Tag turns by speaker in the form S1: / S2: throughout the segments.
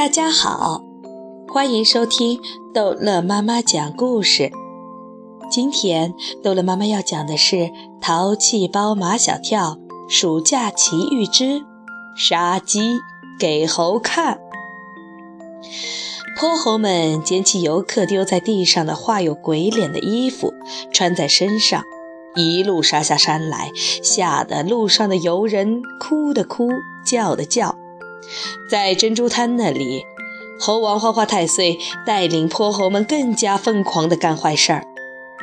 S1: 大家好，欢迎收听逗乐妈妈讲故事。今天逗乐妈妈要讲的是《淘气包马小跳暑假奇遇之杀鸡给猴看》。泼猴们捡起游客丢在地上的画有鬼脸的衣服，穿在身上，一路杀下山来，吓得路上的游人哭的哭，叫的叫。在珍珠滩那里，猴王花花太岁带领泼猴们更加疯狂地干坏事儿。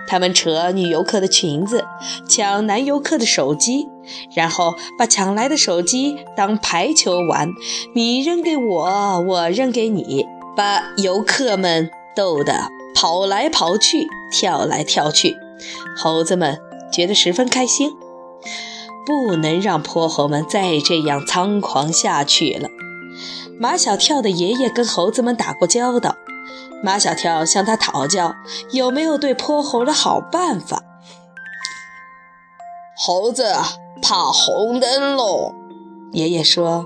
S1: 他们扯女游客的裙子，抢男游客的手机，然后把抢来的手机当排球玩，你扔给我，我扔给你，把游客们逗得跑来跑去，跳来跳去。猴子们觉得十分开心。不能让泼猴们再这样猖狂下去了。马小跳的爷爷跟猴子们打过交道，马小跳向他讨教有没有对泼猴的好办法。
S2: 猴子怕红灯笼，
S1: 爷爷说，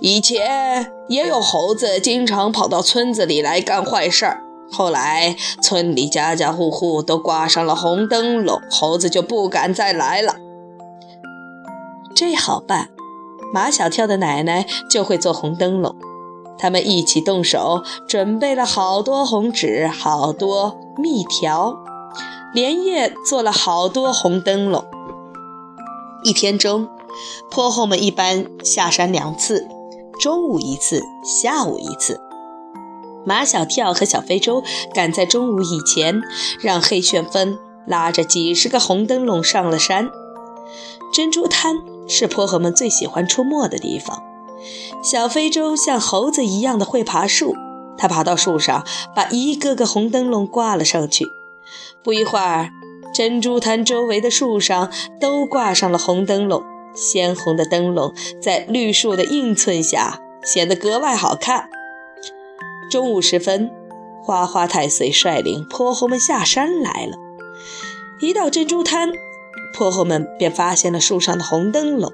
S2: 以前也有猴子经常跑到村子里来干坏事儿，后来村里家家户户都挂上了红灯笼，猴子就不敢再来了。
S1: 这好办，马小跳的奶奶就会做红灯笼，他们一起动手，准备了好多红纸，好多蜜条，连夜做了好多红灯笼。一天中，泼猴们一般下山两次，中午一次，下午一次。马小跳和小非洲赶在中午以前，让黑旋风拉着几十个红灯笼上了山，珍珠滩。是泼猴们最喜欢出没的地方。小非洲像猴子一样的会爬树，它爬到树上，把一个个红灯笼挂了上去。不一会儿，珍珠滩周围的树上都挂上了红灯笼，鲜红的灯笼在绿树的映衬下显得格外好看。中午时分，花花太岁率领泼猴们下山来了。一到珍珠滩。泼猴们便发现了树上的红灯笼，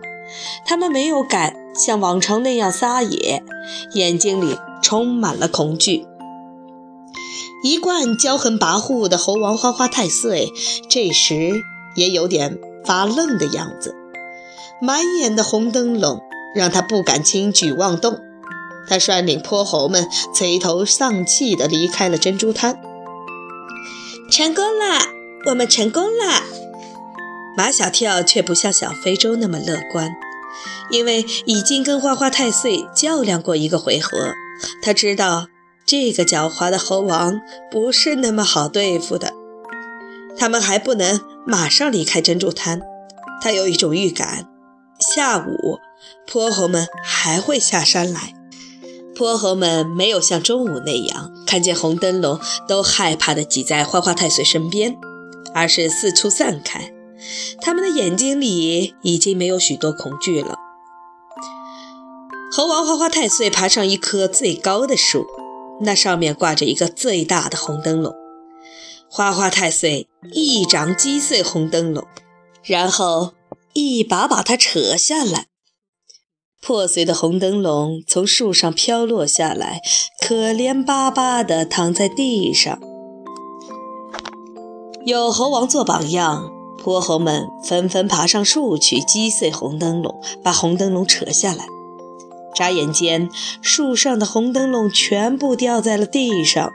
S1: 他们没有敢像往常那样撒野，眼睛里充满了恐惧。一贯骄横跋扈的猴王花花太岁，这时也有点发愣的样子。满眼的红灯笼让他不敢轻举妄动，他率领泼猴们垂头丧气地离开了珍珠滩。成功了，我们成功了！马小跳却不像小非洲那么乐观，因为已经跟花花太岁较量过一个回合，他知道这个狡猾的猴王不是那么好对付的。他们还不能马上离开珍珠滩，他有一种预感，下午泼猴们还会下山来。泼猴们没有像中午那样看见红灯笼都害怕地挤在花花太岁身边，而是四处散开。他们的眼睛里已经没有许多恐惧了。猴王花花太岁爬上一棵最高的树，那上面挂着一个最大的红灯笼。花花太岁一掌击碎红灯笼，然后一把把它扯下来。破碎的红灯笼从树上飘落下来，可怜巴巴地躺在地上。有猴王做榜样。泼猴们纷纷爬上树去击碎红灯笼，把红灯笼扯下来。眨眼间，树上的红灯笼全部掉在了地上。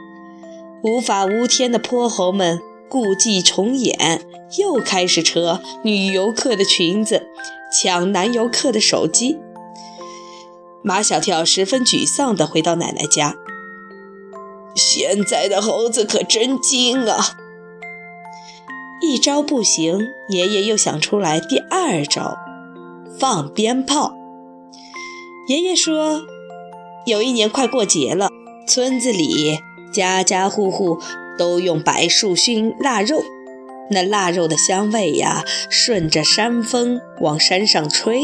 S1: 无法无天的泼猴们故伎重演，又开始扯女游客的裙子，抢男游客的手机。马小跳十分沮丧地回到奶奶家。
S2: 现在的猴子可真精啊！
S1: 一招不行，爷爷又想出来第二招，放鞭炮。爷爷说，有一年快过节了，村子里家家户户都用柏树熏腊肉，那腊肉的香味呀，顺着山风往山上吹，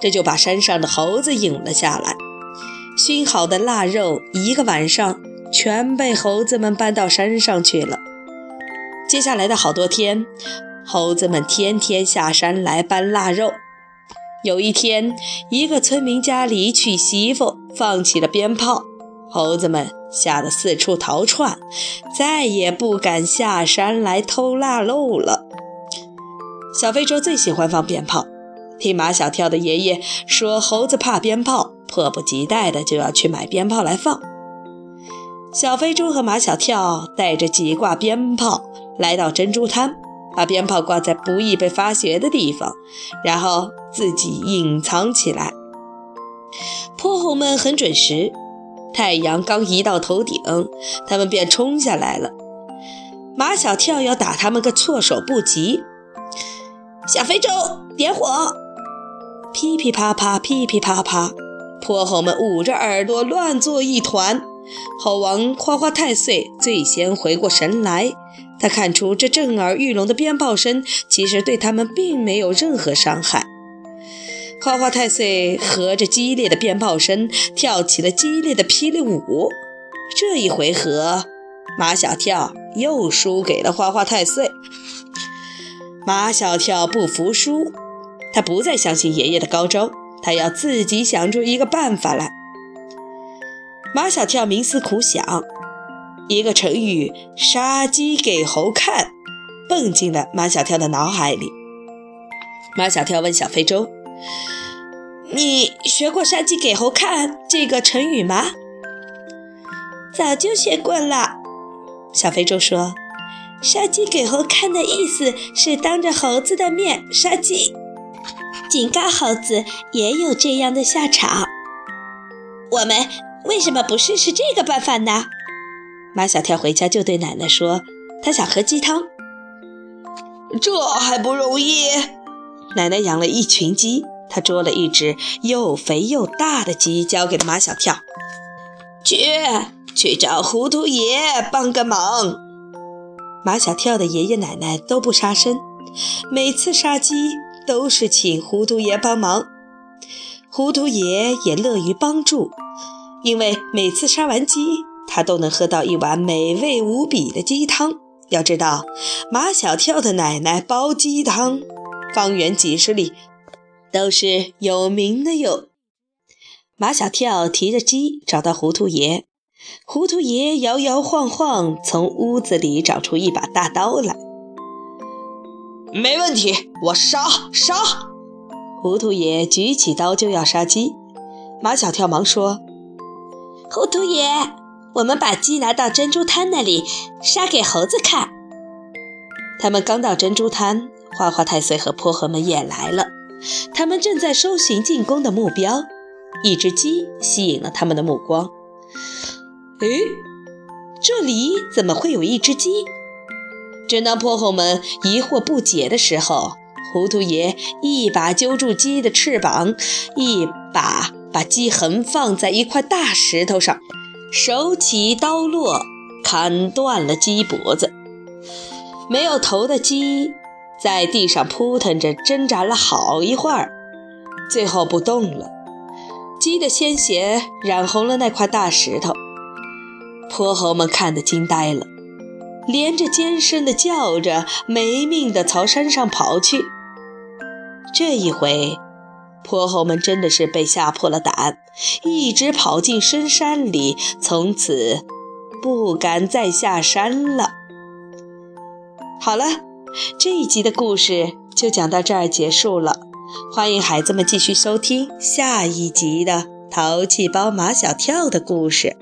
S1: 这就把山上的猴子引了下来。熏好的腊肉，一个晚上全被猴子们搬到山上去了。接下来的好多天，猴子们天天下山来搬腊肉。有一天，一个村民家里娶媳妇，放起了鞭炮，猴子们吓得四处逃窜，再也不敢下山来偷腊肉了。小非洲最喜欢放鞭炮，听马小跳的爷爷说猴子怕鞭炮，迫不及待的就要去买鞭炮来放。小非洲和马小跳带着几挂鞭炮来到珍珠滩，把鞭炮挂在不易被发觉的地方，然后自己隐藏起来。泼猴们很准时，太阳刚一到头顶，他们便冲下来了。马小跳要打他们个措手不及。小非洲点火，噼噼啪啪，噼噼啪啪，泼猴们捂着耳朵乱作一团。猴王花花太岁最先回过神来，他看出这震耳欲聋的鞭炮声其实对他们并没有任何伤害。花花太岁和着激烈的鞭炮声跳起了激烈的霹雳舞。这一回合，马小跳又输给了花花太岁。马小跳不服输，他不再相信爷爷的高招，他要自己想出一个办法来。马小跳冥思苦想，一个成语“杀鸡给猴看”蹦进了马小跳的脑海里。马小跳问小非洲。你学过“杀鸡给猴看”这个成语吗？
S3: 早就学过了。
S1: 小非洲说：“
S3: 杀鸡给猴看的意思是当着猴子的面杀鸡，警告猴子也有这样的下场。我们为什么不试试这个办法呢？”
S1: 马小跳回家就对奶奶说：“他想喝鸡汤。”
S2: 这还不容易？
S1: 奶奶养了一群鸡。他捉了一只又肥又大的鸡，交给了马小跳。
S2: 去，去找糊涂爷帮个忙。
S1: 马小跳的爷爷奶奶都不杀生，每次杀鸡都是请糊涂爷帮忙。糊涂爷也乐于帮助，因为每次杀完鸡，他都能喝到一碗美味无比的鸡汤。要知道，马小跳的奶奶煲鸡汤，方圆几十里。都是有名的哟。马小跳提着鸡找到糊涂爷，糊涂爷摇摇晃晃从屋子里找出一把大刀来。
S2: 没问题，我杀杀！
S1: 糊涂爷举起刀就要杀鸡，马小跳忙说：“
S3: 糊涂爷，我们把鸡拿到珍珠滩那里杀给猴子看。”
S1: 他们刚到珍珠滩，花花太岁和泼猴们也来了。他们正在搜寻进攻的目标，一只鸡吸引了他们的目光。诶，这里怎么会有一只鸡？正当泼猴们疑惑不解的时候，糊涂爷一把揪住鸡的翅膀，一把把鸡横放在一块大石头上，手起刀落，砍断了鸡脖子。没有头的鸡。在地上扑腾着，挣扎了好一会儿，最后不动了。鸡的鲜血染红了那块大石头，泼猴们看得惊呆了，连着尖声的叫着，没命的朝山上跑去。这一回，泼猴们真的是被吓破了胆，一直跑进深山里，从此不敢再下山了。好了。这一集的故事就讲到这儿结束了，欢迎孩子们继续收听下一集的《淘气包马小跳》的故事。